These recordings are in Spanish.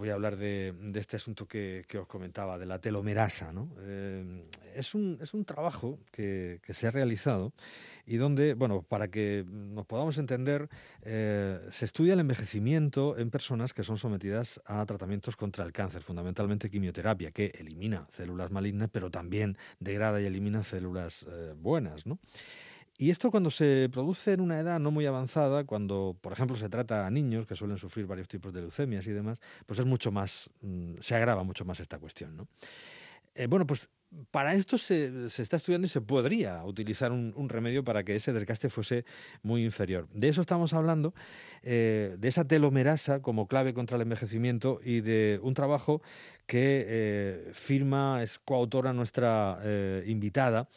Voy a hablar de, este asunto que, os comentaba, de la telomerasa. Eh, es, un, es, un, trabajo que, se ha realizado y donde, bueno, para que nos podamos entender, eh, se estudia el envejecimiento en personas que son sometidas a tratamientos contra el cáncer, fundamentalmente quimioterapia, que elimina células malignas, pero también degrada y elimina células eh, buenas. ¿no? Y esto cuando se produce en una edad no muy avanzada, cuando, por ejemplo, se trata a niños que suelen sufrir varios tipos de leucemias y demás, pues es mucho más, mm, se agrava mucho más esta cuestión. ¿no? Eh, bueno, pues para esto se, está estudiando y se podría utilizar un, remedio para que ese desgaste fuese muy inferior. De eso estamos hablando, eh, de esa telomerasa como clave contra el envejecimiento y de un trabajo que eh, firma, es coautora nuestra invitada.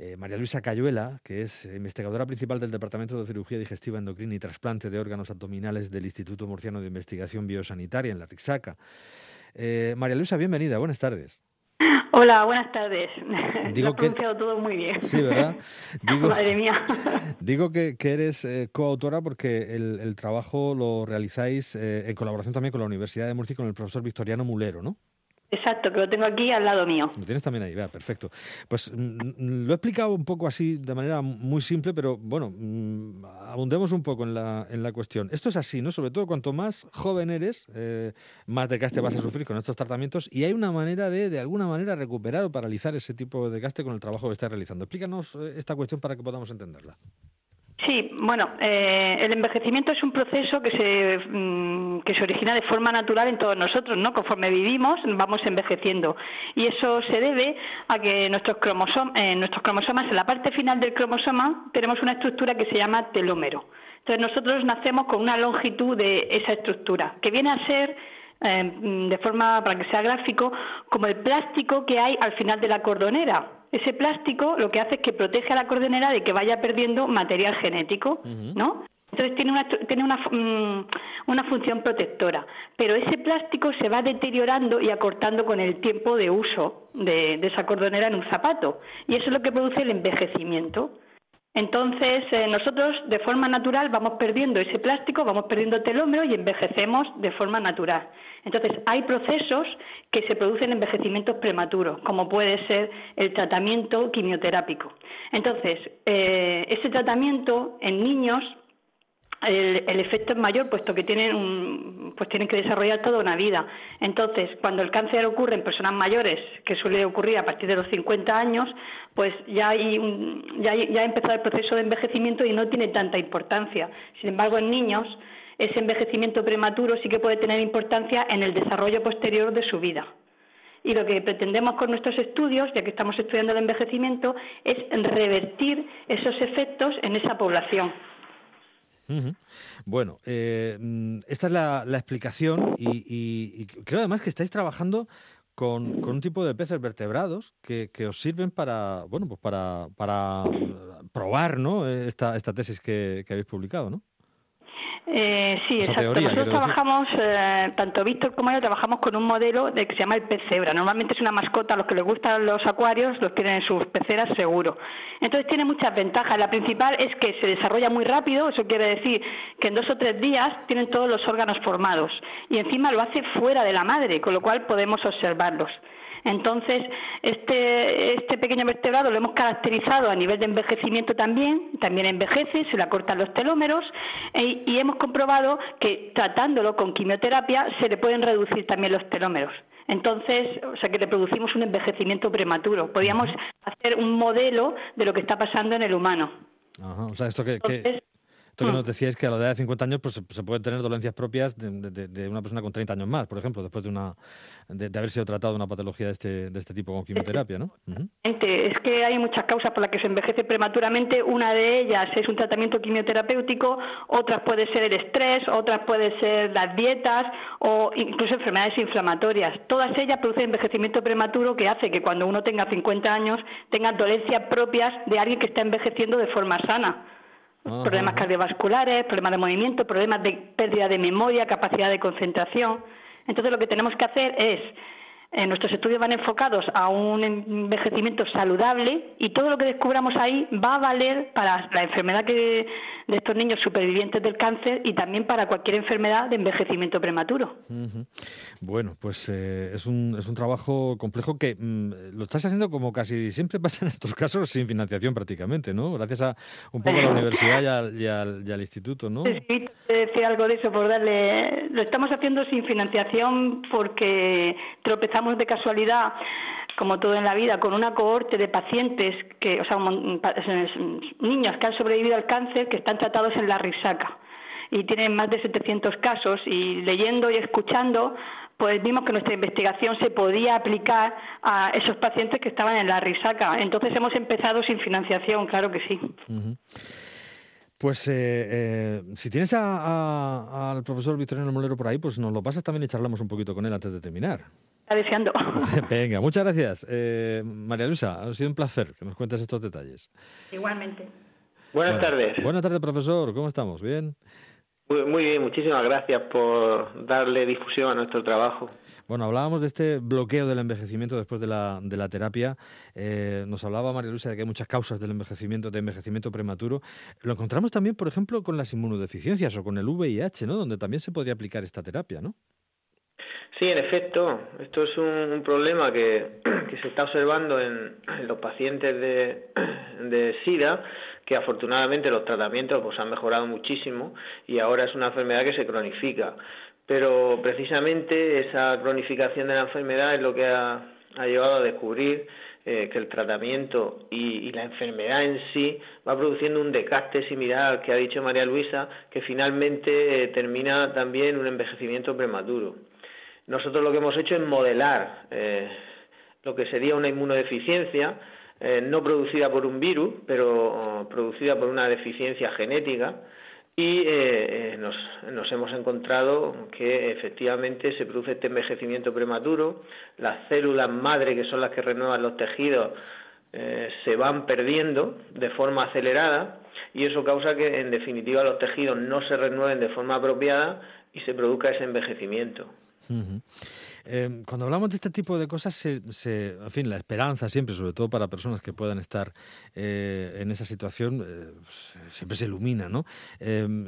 Eh, María Luisa Cayuela, que es investigadora principal del Departamento de Cirugía Digestiva, Endocrina y Trasplante de Órganos Abdominales del Instituto Murciano de Investigación Biosanitaria en la Rixaca. Eh, María Luisa, bienvenida, buenas tardes. Hola, buenas tardes. Digo Lo pronunciado todo muy bien. Sí, ¿verdad? Digo, Madre mía. Digo que, eres eh, coautora porque el, trabajo lo realizáis en colaboración también con la Universidad de Murcia y con el profesor Victoriano Mulero, ¿no? Exacto, que lo tengo aquí al lado mío. Lo tienes también ahí, vea, perfecto. Pues mm, mm, lo he explicado un poco así, de manera muy simple, pero bueno, mm, abundemos un poco en la, en la cuestión. Esto es así, ¿no? Sobre todo cuanto más joven eres, eh, más desgaste vas a sufrir con estos tratamientos y hay una manera de, de alguna manera, recuperar o paralizar ese tipo de desgaste con el trabajo que estás realizando. Explícanos eh, esta cuestión para que podamos entenderla. Sí, bueno, eh, el envejecimiento es un proceso que se, mm, que se origina de forma natural en todos nosotros, ¿no? Conforme vivimos, vamos envejeciendo. Y eso se debe a que nuestros, cromosom eh, nuestros cromosomas, en la parte final del cromosoma, tenemos una estructura que se llama telómero. Entonces, nosotros nacemos con una longitud de esa estructura, que viene a ser eh, de forma, para que sea gráfico, como el plástico que hay al final de la cordonera ese plástico lo que hace es que protege a la cordenera de que vaya perdiendo material genético, ¿no? Entonces tiene una, tiene una, mm, una función protectora, pero ese plástico se va deteriorando y acortando con el tiempo de uso de, esa cordonera en un zapato, y eso es lo que produce el envejecimiento. Entonces, eh, nosotros de forma natural vamos perdiendo ese plástico, vamos perdiendo telómero y envejecemos de forma natural. Entonces, hay procesos que se producen envejecimientos prematuros, como puede ser el tratamiento quimioterápico. Entonces, eh, ese tratamiento en niños el, efecto es mayor puesto que tienen pues tienen que desarrollar toda una vida. Entonces, cuando el cáncer ocurre en personas mayores, que suele ocurrir a partir de los 50 años, pues ya hay ya, ya ha empezado el proceso de envejecimiento y no tiene tanta importancia. Sin embargo, en niños ese envejecimiento prematuro sí que puede tener importancia en el desarrollo posterior de su vida. Y lo que pretendemos con nuestros estudios, ya que estamos estudiando el envejecimiento, es revertir esos efectos en esa población. Bueno, eh, mm, esta es la, explicación y, creo además que estáis trabajando con, un tipo de peces vertebrados que, os sirven para, bueno, pues para, para probar ¿no? esta, esta tesis que habéis publicado, ¿no? Eh, sí, exacto. Nosotros trabajamos, eh, tanto Víctor como yo, trabajamos con un modelo de que se llama el pez cebra. Normalmente es una mascota, a los que les gustan los acuarios los tienen en sus peceras seguro. Entonces tiene muchas ventajas. La principal es que se desarrolla muy rápido, eso quiere decir que en dos o tres días tienen todos los órganos formados. Y encima lo hace fuera de la madre, con lo cual podemos observarlos. Entonces, este, este pequeño vertebrado lo hemos caracterizado a nivel de envejecimiento también, también envejece, se le acortan los telómeros e, y hemos comprobado que tratándolo con quimioterapia se le pueden reducir también los telómeros. Entonces, o sea que le producimos un envejecimiento prematuro. Podríamos hacer un modelo de lo que está pasando en el humano. Ajá, o sea, esto que, esto que nos hmm. decíais que a la edad de 50 años pues, se pueden tener dolencias propias de, una persona con 30 años más, por ejemplo, después de una de, haber sido tratado de una patología de este, de este tipo con quimioterapia, ¿no? Es que hay muchas causas por las que se envejece prematuramente. Una de ellas es un tratamiento quimioterapéutico, otras puede ser el estrés, otras puede ser las dietas o incluso enfermedades inflamatorias. Todas ellas producen envejecimiento prematuro que hace que cuando uno tenga 50 años tenga dolencias propias de alguien que está envejeciendo de forma sana problemas cardiovasculares, problemas de movimiento, problemas de pérdida de memoria, capacidad de concentración. Entonces lo que tenemos que hacer es, eh, nuestros estudios van enfocados a un envejecimiento saludable y todo lo que descubramos ahí va a valer para la enfermedad que, de estos niños supervivientes del cáncer y también para cualquier enfermedad de envejecimiento prematuro. Bueno, pues eh, es, un, es un trabajo complejo que mm, lo estás haciendo como casi siempre pasa en estos casos sin financiación prácticamente, ¿no? Gracias a un poco a la universidad y al, instituto, ¿no? Sí, decir algo de eso, por darle... Lo estamos haciendo sin financiación porque tropezamos de casualidad como todo en la vida, con una cohorte de pacientes, que, o sea, niños que han sobrevivido al cáncer que están tratados en la risaca y tienen más de 700 casos y leyendo y escuchando pues vimos que nuestra investigación se podía aplicar a esos pacientes que estaban en la risaca. Entonces hemos empezado sin financiación, claro que sí. Pues eh, eh, si tienes al profesor Victoriano Molero por ahí, pues nos lo pasas también y charlamos un poquito con él antes de terminar. Está deseando. Venga, muchas gracias. Eh, María Luisa, ha sido un placer que nos cuentes estos detalles. Igualmente. Buenas tardes. Buenas tardes, profesor. ¿Cómo estamos? ¿Bien? Muy, bien, muchísimas gracias por darle difusión a nuestro trabajo. Bueno, hablábamos de este bloqueo del envejecimiento después de la, de la terapia. Eh, nos hablaba María Luisa de que hay muchas causas del envejecimiento, de envejecimiento prematuro. Lo encontramos también, por ejemplo, con las inmunodeficiencias o con el VIH, ¿no? Donde también se podría aplicar esta terapia, ¿no? Sí, en efecto, esto es un, problema que, se está observando en, los pacientes de, SIDA que afortunadamente los tratamientos pues han mejorado muchísimo y ahora es una enfermedad que se cronifica. Pero precisamente esa cronificación de la enfermedad es lo que ha, llevado a descubrir eh, que el tratamiento y, la enfermedad en sí va produciendo un desgaste similar al que ha dicho María Luisa, que finalmente eh, termina también un envejecimiento prematuro. Nosotros lo que hemos hecho es modelar eh, lo que sería una inmunodeficiencia, eh, no producida por un virus, pero oh, producida por una deficiencia genética, y eh, eh, nos, nos, hemos encontrado que efectivamente se produce este envejecimiento prematuro, las células madre, que son las que renuevan los tejidos, se van perdiendo de forma acelerada y eso causa que en definitiva los tejidos no se renueven de forma apropiada y se produzca ese envejecimiento. Em, cuando hablamos de este tipo de cosas, se, en fin, la esperanza siempre, sobre todo para personas que puedan estar eh, en esa situación, eh, siempre se ilumina, ¿no? Em,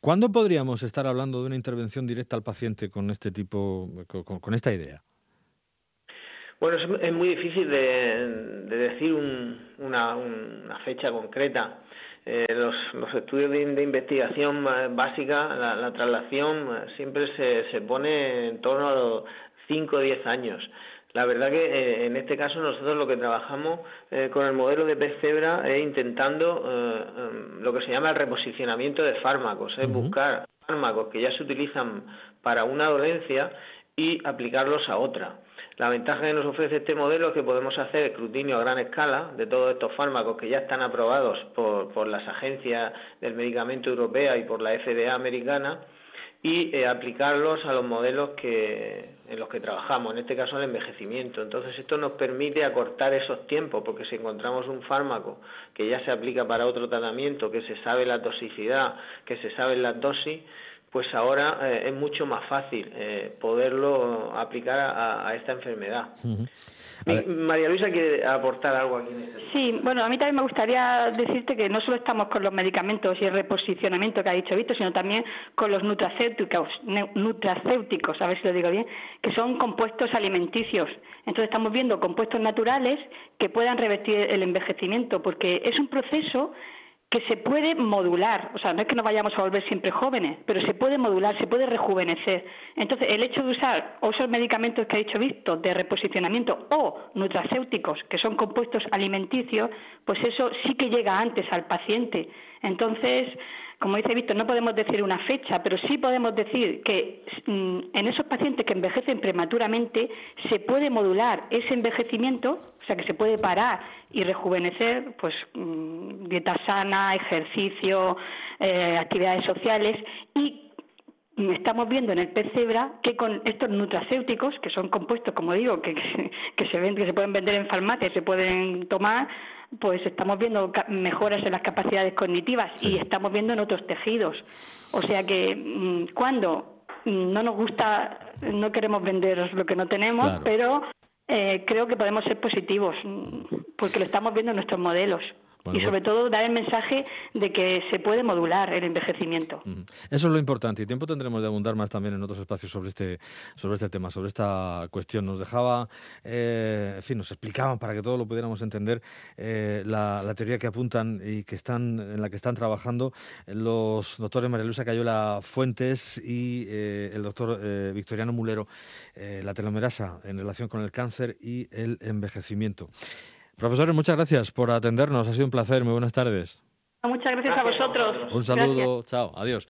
¿Cuándo podríamos estar hablando de una intervención directa al paciente con este tipo, con, esta idea? Bueno, es, muy difícil de, decir una, fecha concreta. Eh, los, estudios de, investigación básica, la, traslación siempre se, se, pone en torno a los 5 o 10 años. La verdad que eh, en este caso nosotros lo que trabajamos eh, con el modelo de pez cebra es intentando em, lo que se llama el reposicionamiento de fármacos, es buscar fármacos que ya se utilizan para una dolencia y aplicarlos a otra. La ventaja que nos ofrece este modelo es que podemos hacer escrutinio a gran escala de todos estos fármacos que ya están aprobados por, por las agencias del medicamento europea y por la FDA americana y eh, aplicarlos a los modelos que, en los que trabajamos, en este caso el envejecimiento. Entonces esto nos permite acortar esos tiempos, porque si encontramos un fármaco que ya se aplica para otro tratamiento, que se sabe la toxicidad, que se sabe la dosis, pues ahora eh, es mucho más fácil eh, poderlo aplicar a, esta enfermedad. María Luisa quiere aportar algo aquí. Este sí, bueno, a mí también me gustaría decirte que no solo estamos con los medicamentos y el reposicionamiento que ha dicho Víctor, sino también con los nutracéuticos, nutracéuticos, a ver si lo digo bien, que son compuestos alimenticios. Entonces estamos viendo compuestos naturales que puedan revertir el envejecimiento, porque es un proceso que se puede modular, o sea, no es que nos vayamos a volver siempre jóvenes, pero se puede modular, se puede rejuvenecer. Entonces, el hecho de usar o esos medicamentos que ha dicho Víctor de reposicionamiento o nutracéuticos, que son compuestos alimenticios, pues eso sí que llega antes al paciente. Entonces, como dice Víctor, no podemos decir una fecha, pero sí podemos decir que mm, en esos pacientes que envejecen prematuramente se puede modular ese envejecimiento, o sea, que se puede parar y rejuvenecer, pues mm, dieta sana, ejercicio, eh, actividades sociales y estamos viendo en el pez cebra que con estos nutracéuticos, que son compuestos, como digo, que, que, se ven, que se pueden vender en farmacias, se pueden tomar, pues estamos viendo mejoras en las capacidades cognitivas y estamos viendo en otros tejidos. O sea que mm, cuando mm, no nos gusta, no queremos vender lo que no tenemos, pero eh, creo que podemos ser positivos mm, porque lo estamos viendo en nuestros modelos. Y sobre todo dar el mensaje de que se puede modular el envejecimiento. Eso es lo importante y tiempo tendremos de abundar más también en otros espacios sobre este, sobre este tema, sobre esta cuestión. Nos dejaba, eh, en fin, nos explicaban para que todos lo pudiéramos entender eh, la, teoría que apuntan y que están, en la que están trabajando los doctores María Luisa Cayola Fuentes y eh, el doctor Victoriano Mulero, la telomerasa en relación con el cáncer y el envejecimiento. Profesores, muchas gracias por atendernos. Ha sido un placer. Muy buenas tardes. Muchas gracias, a vosotros. Un saludo. Chao. Adiós.